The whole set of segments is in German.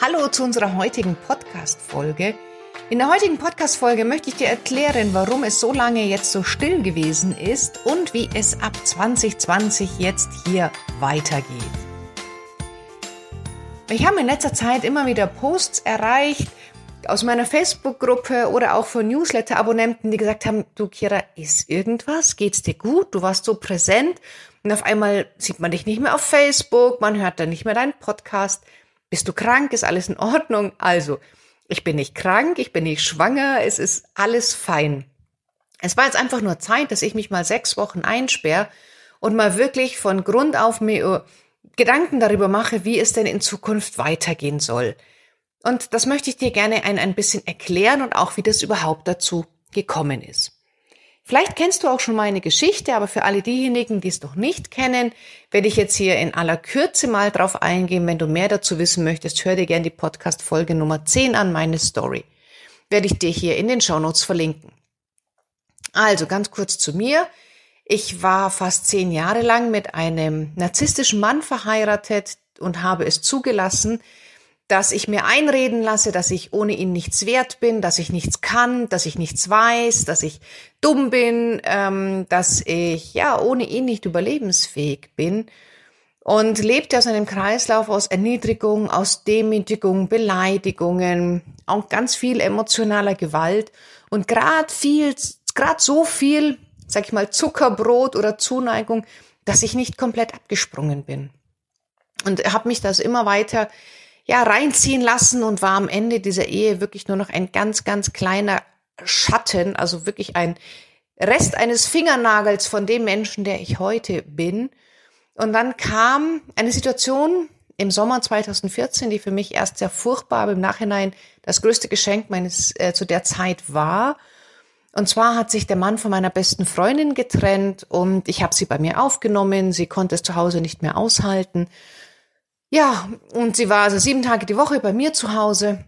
Hallo zu unserer heutigen Podcast-Folge. In der heutigen Podcast-Folge möchte ich dir erklären, warum es so lange jetzt so still gewesen ist und wie es ab 2020 jetzt hier weitergeht. Ich habe in letzter Zeit immer wieder Posts erreicht aus meiner Facebook-Gruppe oder auch von Newsletter-Abonnenten, die gesagt haben, du Kira, ist irgendwas? Geht's dir gut? Du warst so präsent und auf einmal sieht man dich nicht mehr auf Facebook, man hört dann nicht mehr deinen Podcast. Bist du krank? Ist alles in Ordnung? Also, ich bin nicht krank, ich bin nicht schwanger, es ist alles fein. Es war jetzt einfach nur Zeit, dass ich mich mal sechs Wochen einsperre und mal wirklich von Grund auf mir äh, Gedanken darüber mache, wie es denn in Zukunft weitergehen soll. Und das möchte ich dir gerne ein, ein bisschen erklären und auch, wie das überhaupt dazu gekommen ist. Vielleicht kennst du auch schon meine Geschichte, aber für alle diejenigen, die es noch nicht kennen, werde ich jetzt hier in aller Kürze mal drauf eingehen. Wenn du mehr dazu wissen möchtest, hör dir gerne die Podcast-Folge Nummer 10 an, meine Story. Werde ich dir hier in den Shownotes verlinken. Also ganz kurz zu mir. Ich war fast zehn Jahre lang mit einem narzisstischen Mann verheiratet und habe es zugelassen, dass ich mir einreden lasse, dass ich ohne ihn nichts wert bin, dass ich nichts kann, dass ich nichts weiß, dass ich dumm bin, ähm, dass ich ja ohne ihn nicht überlebensfähig bin. Und lebte aus einem Kreislauf aus Erniedrigung, aus Demütigung, Beleidigungen, auch ganz viel emotionaler Gewalt. Und gerade viel, gerade so viel, sag ich mal, Zuckerbrot oder Zuneigung, dass ich nicht komplett abgesprungen bin. Und habe mich das immer weiter ja, reinziehen lassen und war am Ende dieser Ehe wirklich nur noch ein ganz, ganz kleiner Schatten, also wirklich ein Rest eines Fingernagels von dem Menschen, der ich heute bin. Und dann kam eine Situation im Sommer 2014, die für mich erst sehr furchtbar, aber im Nachhinein das größte Geschenk meines äh, zu der Zeit war. Und zwar hat sich der Mann von meiner besten Freundin getrennt und ich habe sie bei mir aufgenommen. Sie konnte es zu Hause nicht mehr aushalten ja, und sie war also sieben Tage die Woche bei mir zu Hause.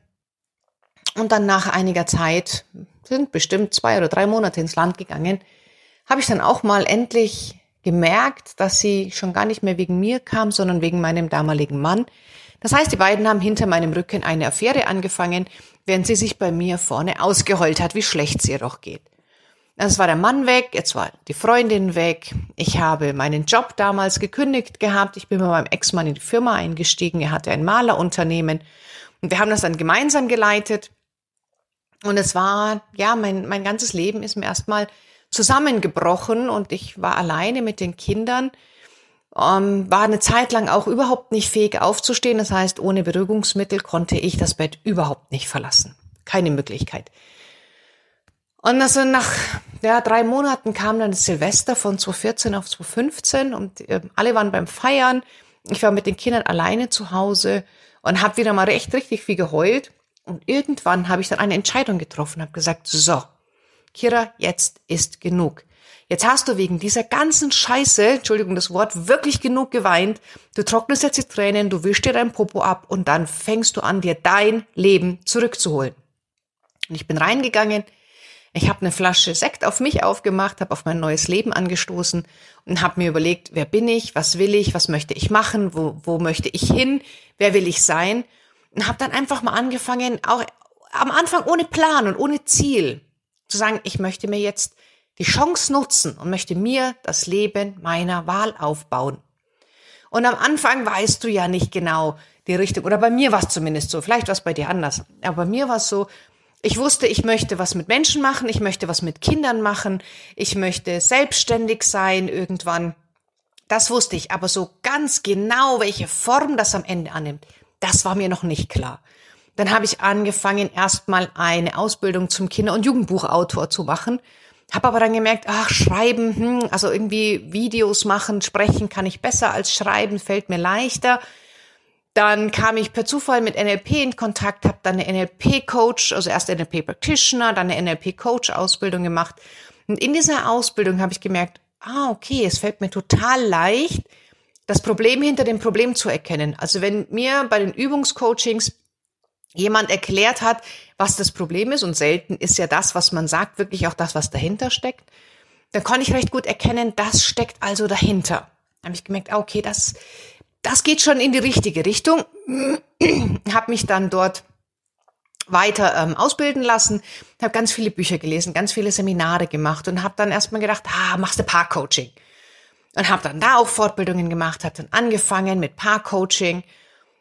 Und dann nach einiger Zeit, sind bestimmt zwei oder drei Monate ins Land gegangen, habe ich dann auch mal endlich gemerkt, dass sie schon gar nicht mehr wegen mir kam, sondern wegen meinem damaligen Mann. Das heißt, die beiden haben hinter meinem Rücken eine Affäre angefangen, während sie sich bei mir vorne ausgeheult hat, wie schlecht es ihr doch geht. Es war der Mann weg, jetzt war die Freundin weg. Ich habe meinen Job damals gekündigt gehabt. Ich bin mit meinem Ex-Mann in die Firma eingestiegen. Er hatte ein Malerunternehmen und wir haben das dann gemeinsam geleitet. Und es war, ja, mein, mein ganzes Leben ist mir erstmal zusammengebrochen und ich war alleine mit den Kindern. Ähm, war eine Zeit lang auch überhaupt nicht fähig aufzustehen. Das heißt, ohne Beruhigungsmittel konnte ich das Bett überhaupt nicht verlassen. Keine Möglichkeit. Und also nach ja, drei Monaten kam dann das Silvester von 2014 auf 2015 und äh, alle waren beim Feiern. Ich war mit den Kindern alleine zu Hause und habe wieder mal recht richtig viel geheult. Und irgendwann habe ich dann eine Entscheidung getroffen, habe gesagt, so, Kira, jetzt ist genug. Jetzt hast du wegen dieser ganzen Scheiße, Entschuldigung das Wort, wirklich genug geweint. Du trocknest jetzt die Tränen, du wischst dir dein Popo ab und dann fängst du an, dir dein Leben zurückzuholen. Und ich bin reingegangen, ich habe eine Flasche Sekt auf mich aufgemacht, habe auf mein neues Leben angestoßen und habe mir überlegt, wer bin ich, was will ich, was möchte ich machen, wo, wo möchte ich hin, wer will ich sein. Und habe dann einfach mal angefangen, auch am Anfang ohne Plan und ohne Ziel, zu sagen, ich möchte mir jetzt die Chance nutzen und möchte mir das Leben meiner Wahl aufbauen. Und am Anfang weißt du ja nicht genau die Richtung, oder bei mir war es zumindest so, vielleicht war es bei dir anders, aber bei mir war es so, ich wusste, ich möchte was mit Menschen machen, ich möchte was mit Kindern machen, ich möchte selbstständig sein irgendwann. Das wusste ich, aber so ganz genau, welche Form das am Ende annimmt, das war mir noch nicht klar. Dann habe ich angefangen, erstmal eine Ausbildung zum Kinder- und Jugendbuchautor zu machen, habe aber dann gemerkt, ach, schreiben, hm, also irgendwie Videos machen, sprechen kann ich besser als schreiben, fällt mir leichter. Dann kam ich per Zufall mit NLP in Kontakt, habe dann eine NLP-Coach, also erst NLP-Practitioner, dann eine NLP-Coach-Ausbildung gemacht. Und in dieser Ausbildung habe ich gemerkt, ah, okay, es fällt mir total leicht, das Problem hinter dem Problem zu erkennen. Also wenn mir bei den Übungscoachings jemand erklärt hat, was das Problem ist, und selten ist ja das, was man sagt, wirklich auch das, was dahinter steckt, dann konnte ich recht gut erkennen, das steckt also dahinter. Da habe ich gemerkt, ah, okay, das das geht schon in die richtige Richtung. habe mich dann dort weiter ähm, ausbilden lassen, habe ganz viele Bücher gelesen, ganz viele Seminare gemacht und habe dann erstmal gedacht, ah, machst du Paarcoaching. Und habe dann da auch Fortbildungen gemacht, habe dann angefangen mit Paarcoaching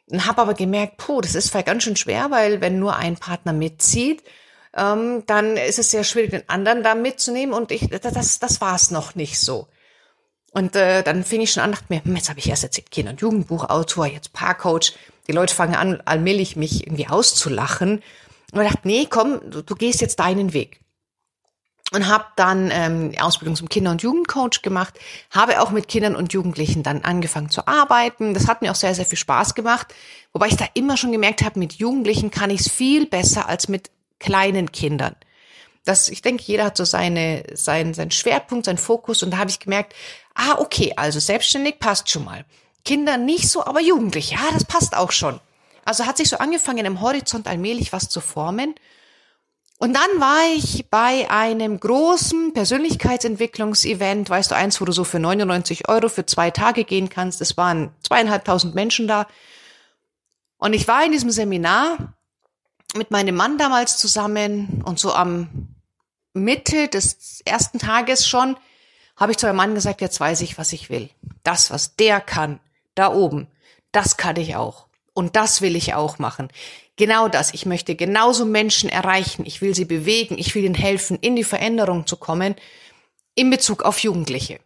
und habe aber gemerkt, puh, das ist vielleicht ganz schön schwer, weil wenn nur ein Partner mitzieht, ähm, dann ist es sehr schwierig, den anderen da mitzunehmen und ich, das, das war es noch nicht so. Und äh, dann fing ich schon an, dachte mir, hm, jetzt habe ich erst erzählt, Kinder- und Jugendbuchautor, jetzt Paarcoach. Die Leute fangen an, allmählich mich irgendwie auszulachen. Und ich dachte, nee, komm, du, du gehst jetzt deinen Weg. Und habe dann ähm, Ausbildung zum Kinder- und Jugendcoach gemacht, habe auch mit Kindern und Jugendlichen dann angefangen zu arbeiten. Das hat mir auch sehr, sehr viel Spaß gemacht. Wobei ich da immer schon gemerkt habe, mit Jugendlichen kann ich es viel besser als mit kleinen Kindern. Das, ich denke, jeder hat so seine, sein, sein Schwerpunkt, sein Fokus. Und da habe ich gemerkt, ah, okay, also selbstständig passt schon mal. Kinder nicht so, aber Jugendliche, ja, das passt auch schon. Also hat sich so angefangen, im Horizont allmählich was zu formen. Und dann war ich bei einem großen Persönlichkeitsentwicklungsevent, weißt du, eins, wo du so für 99 Euro für zwei Tage gehen kannst. Es waren zweieinhalbtausend Menschen da. Und ich war in diesem Seminar mit meinem Mann damals zusammen und so am Mitte des ersten Tages schon habe ich zu meinem Mann gesagt, jetzt weiß ich, was ich will. Das, was der kann, da oben, das kann ich auch. Und das will ich auch machen. Genau das. Ich möchte genauso Menschen erreichen. Ich will sie bewegen. Ich will ihnen helfen, in die Veränderung zu kommen in Bezug auf Jugendliche.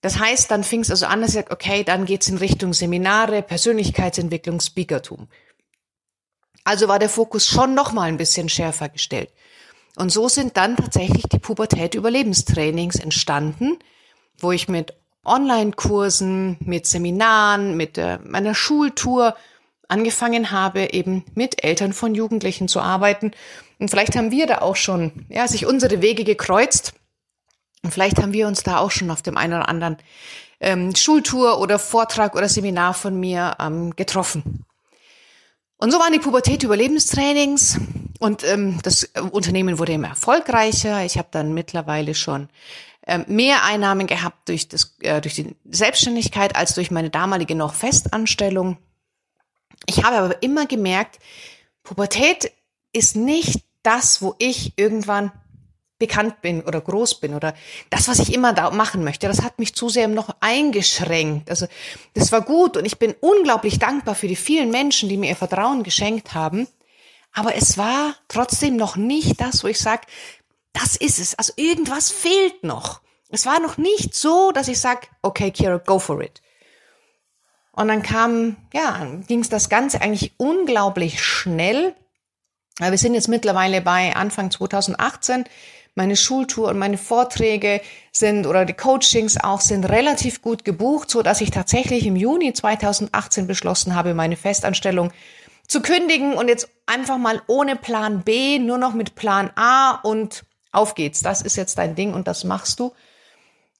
Das heißt, dann fing es also an, dass ich sage, okay, dann geht's in Richtung Seminare, Persönlichkeitsentwicklung, Speakertum. Also war der Fokus schon noch mal ein bisschen schärfer gestellt. Und so sind dann tatsächlich die Pubertät-Überlebenstrainings entstanden, wo ich mit Online-Kursen, mit Seminaren, mit äh, meiner Schultour angefangen habe, eben mit Eltern von Jugendlichen zu arbeiten. Und vielleicht haben wir da auch schon, ja, sich unsere Wege gekreuzt. Und vielleicht haben wir uns da auch schon auf dem einen oder anderen ähm, Schultour oder Vortrag oder Seminar von mir ähm, getroffen. Und so waren die Pubertät-Überlebenstrainings und ähm, das äh, Unternehmen wurde immer erfolgreicher. Ich habe dann mittlerweile schon ähm, mehr Einnahmen gehabt durch, das, äh, durch die Selbstständigkeit als durch meine damalige noch Festanstellung. Ich habe aber immer gemerkt, Pubertät ist nicht das, wo ich irgendwann bekannt bin oder groß bin oder das, was ich immer da machen möchte, das hat mich zu sehr noch eingeschränkt. Also das war gut und ich bin unglaublich dankbar für die vielen Menschen, die mir ihr Vertrauen geschenkt haben. Aber es war trotzdem noch nicht das, wo ich sage, das ist es. Also irgendwas fehlt noch. Es war noch nicht so, dass ich sage, okay, Kira, go for it. Und dann kam, ja, ging es das Ganze eigentlich unglaublich schnell. Wir sind jetzt mittlerweile bei Anfang 2018 meine Schultour und meine Vorträge sind oder die Coachings auch sind relativ gut gebucht, so dass ich tatsächlich im Juni 2018 beschlossen habe, meine Festanstellung zu kündigen und jetzt einfach mal ohne Plan B, nur noch mit Plan A und auf geht's. Das ist jetzt dein Ding und das machst du.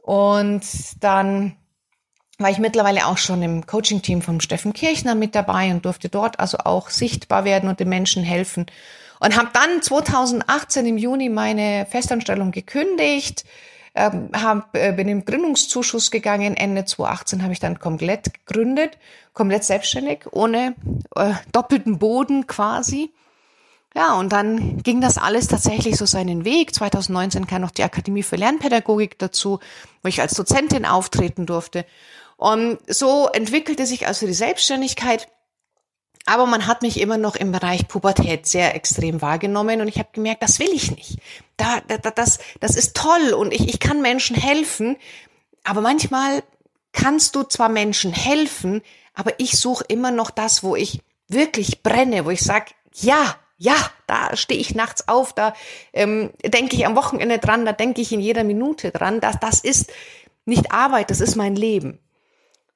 Und dann war ich mittlerweile auch schon im Coaching-Team vom Steffen Kirchner mit dabei und durfte dort also auch sichtbar werden und den Menschen helfen. Und habe dann 2018 im Juni meine Festanstellung gekündigt, ähm, hab, äh, bin im Gründungszuschuss gegangen. Ende 2018 habe ich dann komplett gegründet, komplett selbstständig, ohne äh, doppelten Boden quasi. Ja, und dann ging das alles tatsächlich so seinen Weg. 2019 kam noch die Akademie für Lernpädagogik dazu, wo ich als Dozentin auftreten durfte. Und so entwickelte sich also die Selbstständigkeit aber man hat mich immer noch im Bereich Pubertät sehr extrem wahrgenommen und ich habe gemerkt, das will ich nicht. Da, da, das, das ist toll und ich, ich kann Menschen helfen, aber manchmal kannst du zwar Menschen helfen, aber ich suche immer noch das, wo ich wirklich brenne, wo ich sag, ja, ja, da stehe ich nachts auf, da ähm, denke ich am Wochenende dran, da denke ich in jeder Minute dran. Das, das ist nicht Arbeit, das ist mein Leben.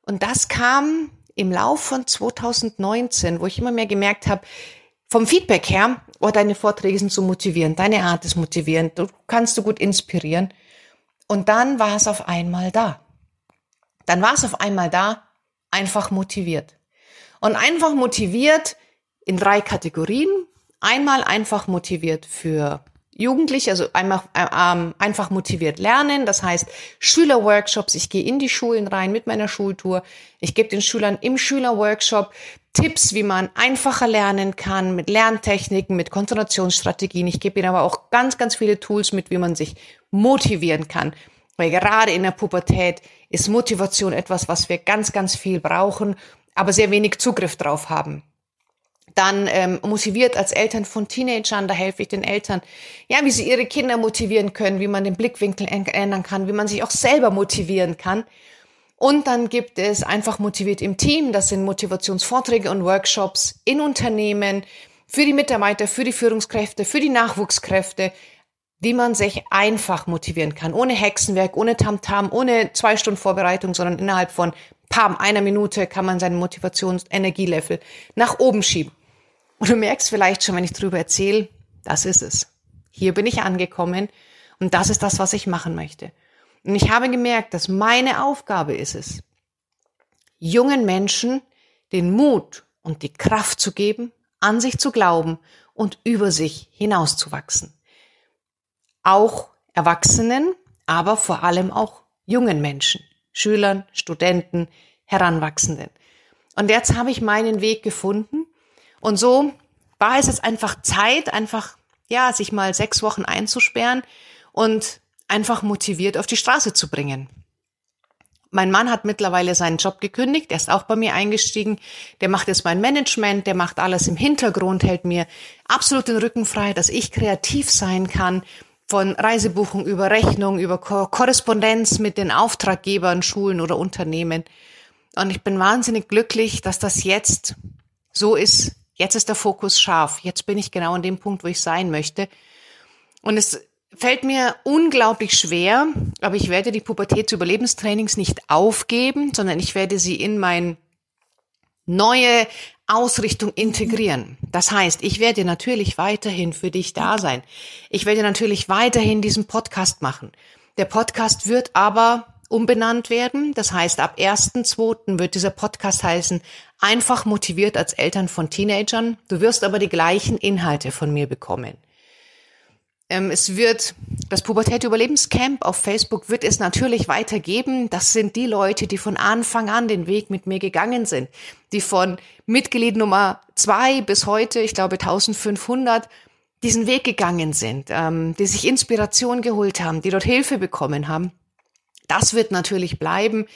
Und das kam im Lauf von 2019, wo ich immer mehr gemerkt habe, vom Feedback her, oh, deine Vorträge sind so motivierend, deine Art ist motivierend, du kannst du gut inspirieren. Und dann war es auf einmal da. Dann war es auf einmal da, einfach motiviert. Und einfach motiviert in drei Kategorien. Einmal einfach motiviert für Jugendliche, also einfach, äh, ähm, einfach motiviert lernen. Das heißt Schülerworkshops. Ich gehe in die Schulen rein mit meiner Schultour. Ich gebe den Schülern im Schülerworkshop Tipps, wie man einfacher lernen kann, mit Lerntechniken, mit Konzentrationsstrategien. Ich gebe ihnen aber auch ganz, ganz viele Tools mit, wie man sich motivieren kann. Weil gerade in der Pubertät ist Motivation etwas, was wir ganz, ganz viel brauchen, aber sehr wenig Zugriff drauf haben dann ähm, motiviert als Eltern von Teenagern, da helfe ich den Eltern, ja, wie sie ihre Kinder motivieren können, wie man den Blickwinkel ändern kann, wie man sich auch selber motivieren kann. Und dann gibt es einfach motiviert im Team, das sind Motivationsvorträge und Workshops in Unternehmen für die Mitarbeiter, für die Führungskräfte, für die Nachwuchskräfte, wie man sich einfach motivieren kann, ohne Hexenwerk, ohne Tamtam, -Tam, ohne zwei Stunden Vorbereitung, sondern innerhalb von pam, einer Minute kann man seinen Motivations-Energielevel nach oben schieben. Und du merkst vielleicht schon, wenn ich darüber erzähle, das ist es. Hier bin ich angekommen und das ist das, was ich machen möchte. Und ich habe gemerkt, dass meine Aufgabe ist es, jungen Menschen den Mut und die Kraft zu geben, an sich zu glauben und über sich hinauszuwachsen. Auch Erwachsenen, aber vor allem auch jungen Menschen, Schülern, Studenten, Heranwachsenden. Und jetzt habe ich meinen Weg gefunden und so war es jetzt einfach Zeit, einfach, ja, sich mal sechs Wochen einzusperren und einfach motiviert auf die Straße zu bringen. Mein Mann hat mittlerweile seinen Job gekündigt, er ist auch bei mir eingestiegen, der macht jetzt mein Management, der macht alles im Hintergrund, hält mir absolut den Rücken frei, dass ich kreativ sein kann, von Reisebuchung über Rechnung, über Ko Korrespondenz mit den Auftraggebern, Schulen oder Unternehmen. Und ich bin wahnsinnig glücklich, dass das jetzt so ist, Jetzt ist der Fokus scharf. Jetzt bin ich genau an dem Punkt, wo ich sein möchte. Und es fällt mir unglaublich schwer, aber ich werde die Pubertätsüberlebenstrainings nicht aufgeben, sondern ich werde sie in mein neue Ausrichtung integrieren. Das heißt, ich werde natürlich weiterhin für dich da sein. Ich werde natürlich weiterhin diesen Podcast machen. Der Podcast wird aber umbenannt werden. Das heißt, ab 1.2. wird dieser Podcast heißen, einfach motiviert als Eltern von Teenagern. Du wirst aber die gleichen Inhalte von mir bekommen. Ähm, es wird das Pubertät Überlebenscamp auf Facebook wird es natürlich weitergeben. Das sind die Leute, die von Anfang an den Weg mit mir gegangen sind, die von Mitglied Nummer zwei bis heute, ich glaube 1500, diesen Weg gegangen sind, ähm, die sich Inspiration geholt haben, die dort Hilfe bekommen haben. Das wird natürlich bleiben.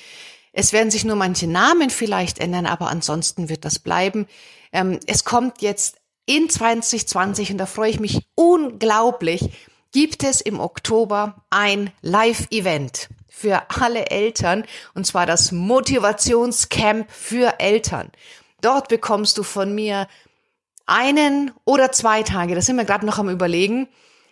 Es werden sich nur manche Namen vielleicht ändern, aber ansonsten wird das bleiben. Ähm, es kommt jetzt in 2020 und da freue ich mich unglaublich, gibt es im Oktober ein Live-Event für alle Eltern und zwar das Motivationscamp für Eltern. Dort bekommst du von mir einen oder zwei Tage, das sind wir gerade noch am überlegen,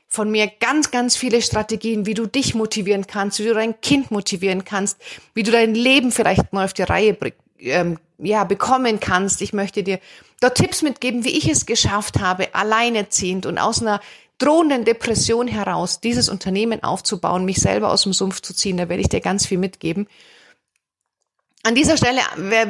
von mir ganz, ganz viele Strategien, wie du dich motivieren kannst, wie du dein Kind motivieren kannst, wie du dein Leben vielleicht mal auf die Reihe ähm, ja, bekommen kannst. Ich möchte dir dort Tipps mitgeben, wie ich es geschafft habe, alleineziehend und aus einer drohenden Depression heraus dieses Unternehmen aufzubauen, mich selber aus dem Sumpf zu ziehen. Da werde ich dir ganz viel mitgeben. An dieser Stelle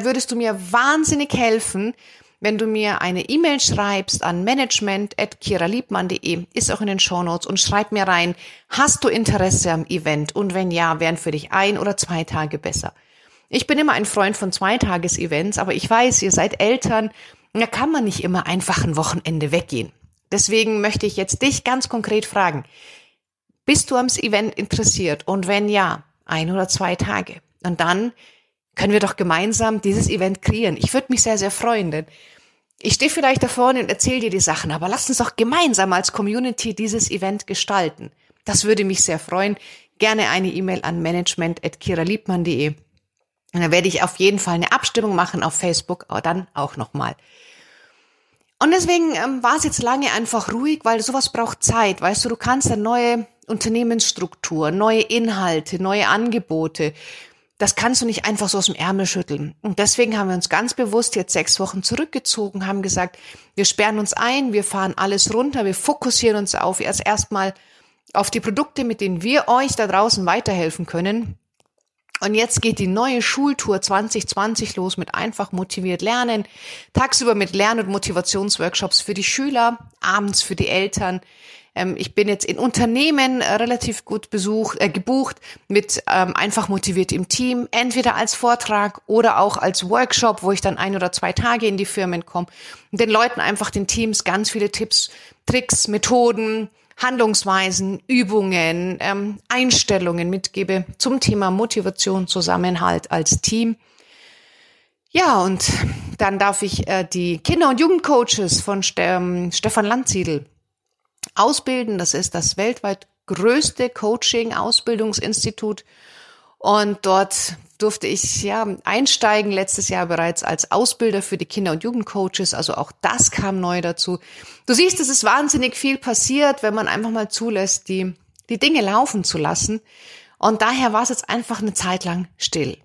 würdest du mir wahnsinnig helfen, wenn du mir eine E-Mail schreibst an management.kiraliebmann.de, ist auch in den Shownotes und schreib mir rein, hast du Interesse am Event? Und wenn ja, wären für dich ein oder zwei Tage besser. Ich bin immer ein Freund von Zweitages-Events, aber ich weiß, ihr seid Eltern, da kann man nicht immer einfach ein Wochenende weggehen. Deswegen möchte ich jetzt dich ganz konkret fragen, bist du am Event interessiert? Und wenn ja, ein oder zwei Tage. Und dann können wir doch gemeinsam dieses Event kreieren. Ich würde mich sehr, sehr freuen, denn ich stehe vielleicht da vorne und erzähle dir die Sachen, aber lass uns doch gemeinsam als Community dieses Event gestalten. Das würde mich sehr freuen. Gerne eine E-Mail an management.kiraliebmann.de. Und dann werde ich auf jeden Fall eine Abstimmung machen auf Facebook, aber dann auch nochmal. Und deswegen ähm, war es jetzt lange einfach ruhig, weil sowas braucht Zeit. Weißt du, du kannst eine neue Unternehmensstruktur, neue Inhalte, neue Angebote, das kannst du nicht einfach so aus dem Ärmel schütteln. Und deswegen haben wir uns ganz bewusst jetzt sechs Wochen zurückgezogen, haben gesagt, wir sperren uns ein, wir fahren alles runter, wir fokussieren uns auf erst erstmal auf die Produkte, mit denen wir euch da draußen weiterhelfen können. Und jetzt geht die neue Schultour 2020 los mit einfach motiviert lernen. Tagsüber mit Lern- und Motivationsworkshops für die Schüler, abends für die Eltern. Ähm, ich bin jetzt in Unternehmen äh, relativ gut besucht, äh, gebucht mit ähm, einfach motiviert im Team, entweder als Vortrag oder auch als Workshop, wo ich dann ein oder zwei Tage in die Firmen komme und den Leuten einfach den Teams ganz viele Tipps, Tricks, Methoden, Handlungsweisen, Übungen, ähm, Einstellungen mitgebe zum Thema Motivation, Zusammenhalt als Team. Ja, und dann darf ich äh, die Kinder- und Jugendcoaches von Ste ähm, Stefan Landsiedel ausbilden. Das ist das weltweit größte Coaching-Ausbildungsinstitut. Und dort durfte ich ja einsteigen letztes Jahr bereits als Ausbilder für die Kinder- und Jugendcoaches. Also auch das kam neu dazu. Du siehst, es ist wahnsinnig viel passiert, wenn man einfach mal zulässt, die, die Dinge laufen zu lassen. Und daher war es jetzt einfach eine Zeit lang still.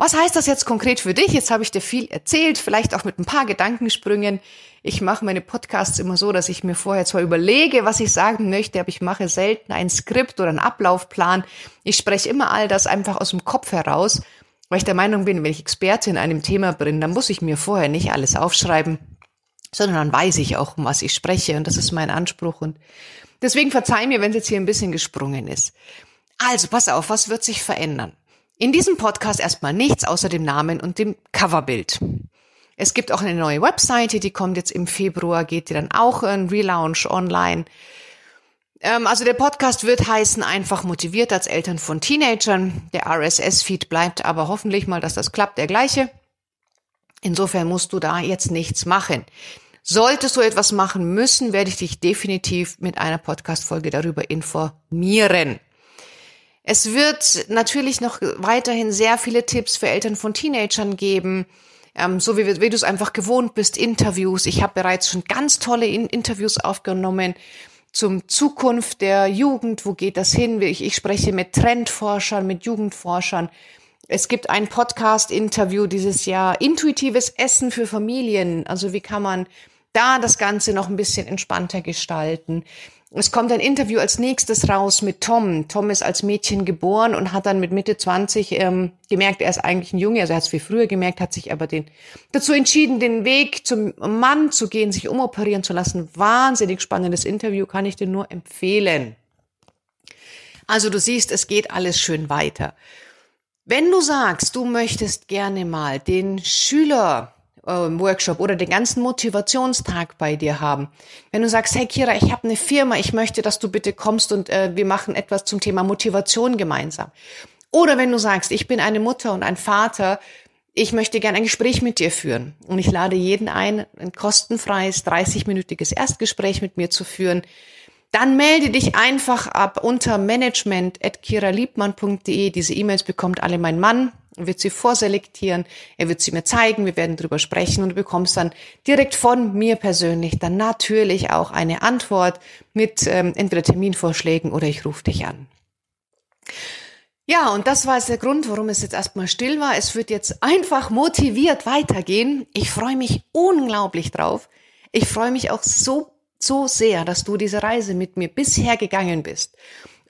Was heißt das jetzt konkret für dich? Jetzt habe ich dir viel erzählt, vielleicht auch mit ein paar Gedankensprüngen. Ich mache meine Podcasts immer so, dass ich mir vorher zwar überlege, was ich sagen möchte, aber ich mache selten ein Skript oder einen Ablaufplan. Ich spreche immer all das einfach aus dem Kopf heraus, weil ich der Meinung bin, wenn ich Experte in einem Thema bin, dann muss ich mir vorher nicht alles aufschreiben, sondern dann weiß ich auch, um was ich spreche und das ist mein Anspruch und deswegen verzeih mir, wenn es jetzt hier ein bisschen gesprungen ist. Also, pass auf, was wird sich verändern? In diesem Podcast erstmal nichts außer dem Namen und dem Coverbild. Es gibt auch eine neue Webseite, die kommt jetzt im Februar, geht die dann auch in Relaunch online. Ähm, also der Podcast wird heißen einfach motiviert als Eltern von Teenagern. Der RSS-Feed bleibt aber hoffentlich mal, dass das klappt, der gleiche. Insofern musst du da jetzt nichts machen. Solltest du etwas machen müssen, werde ich dich definitiv mit einer Podcast-Folge darüber informieren. Es wird natürlich noch weiterhin sehr viele Tipps für Eltern von Teenagern geben, ähm, so wie, wie du es einfach gewohnt bist, Interviews. Ich habe bereits schon ganz tolle In Interviews aufgenommen zum Zukunft der Jugend. Wo geht das hin? Ich, ich spreche mit Trendforschern, mit Jugendforschern. Es gibt ein Podcast-Interview dieses Jahr, intuitives Essen für Familien. Also wie kann man da das Ganze noch ein bisschen entspannter gestalten? Es kommt ein Interview als nächstes raus mit Tom. Tom ist als Mädchen geboren und hat dann mit Mitte 20 ähm, gemerkt, er ist eigentlich ein Junge, also er hat es viel früher gemerkt, hat sich aber den, dazu entschieden, den Weg zum Mann zu gehen, sich umoperieren zu lassen. Wahnsinnig spannendes Interview, kann ich dir nur empfehlen. Also du siehst, es geht alles schön weiter. Wenn du sagst, du möchtest gerne mal den Schüler Workshop oder den ganzen Motivationstag bei dir haben. Wenn du sagst, hey Kira, ich habe eine Firma, ich möchte, dass du bitte kommst und äh, wir machen etwas zum Thema Motivation gemeinsam. Oder wenn du sagst, ich bin eine Mutter und ein Vater, ich möchte gerne ein Gespräch mit dir führen und ich lade jeden ein, ein kostenfreies 30-minütiges Erstgespräch mit mir zu führen, dann melde dich einfach ab unter management.kiraliebmann.de. Diese E-Mails bekommt alle mein Mann wird sie vorselektieren, er wird sie mir zeigen, wir werden drüber sprechen und du bekommst dann direkt von mir persönlich dann natürlich auch eine Antwort mit ähm, entweder Terminvorschlägen oder ich rufe dich an. Ja, und das war jetzt der Grund, warum es jetzt erstmal still war. Es wird jetzt einfach motiviert weitergehen. Ich freue mich unglaublich drauf. Ich freue mich auch so, so sehr, dass du diese Reise mit mir bisher gegangen bist.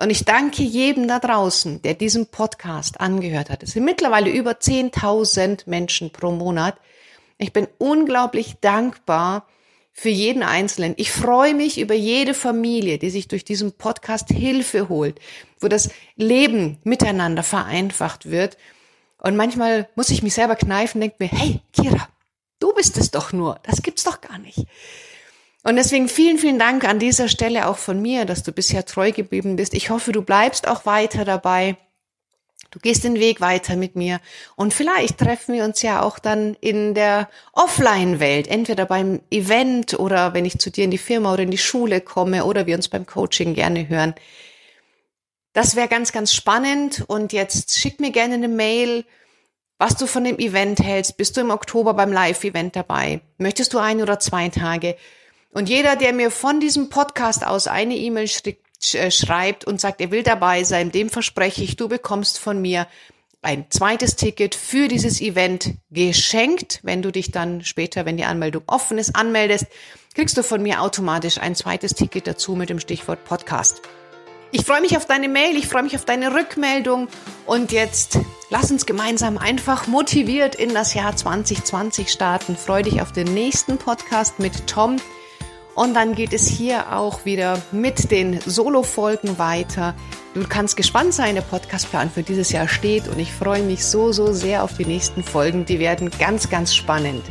Und ich danke jedem da draußen, der diesen Podcast angehört hat. Es sind mittlerweile über 10.000 Menschen pro Monat. Ich bin unglaublich dankbar für jeden Einzelnen. Ich freue mich über jede Familie, die sich durch diesen Podcast Hilfe holt, wo das Leben miteinander vereinfacht wird. Und manchmal muss ich mich selber kneifen, denke mir, hey, Kira, du bist es doch nur. Das gibt's doch gar nicht. Und deswegen vielen, vielen Dank an dieser Stelle auch von mir, dass du bisher treu geblieben bist. Ich hoffe, du bleibst auch weiter dabei. Du gehst den Weg weiter mit mir und vielleicht treffen wir uns ja auch dann in der Offline-Welt, entweder beim Event oder wenn ich zu dir in die Firma oder in die Schule komme oder wir uns beim Coaching gerne hören. Das wäre ganz, ganz spannend und jetzt schick mir gerne eine Mail, was du von dem Event hältst. Bist du im Oktober beim Live-Event dabei? Möchtest du ein oder zwei Tage? Und jeder, der mir von diesem Podcast aus eine E-Mail äh, schreibt und sagt, er will dabei sein, dem verspreche ich, du bekommst von mir ein zweites Ticket für dieses Event geschenkt. Wenn du dich dann später, wenn die Anmeldung offen ist, anmeldest, kriegst du von mir automatisch ein zweites Ticket dazu mit dem Stichwort Podcast. Ich freue mich auf deine Mail, ich freue mich auf deine Rückmeldung und jetzt lass uns gemeinsam einfach motiviert in das Jahr 2020 starten. Freue dich auf den nächsten Podcast mit Tom Und dann geht es hier auch wieder mit den Solo-Folgen weiter. Du kannst gespannt sein, der Podcastplan für dieses Jahr steht und ich freue mich so, so sehr auf die nächsten Folgen. Die werden ganz, ganz spannend.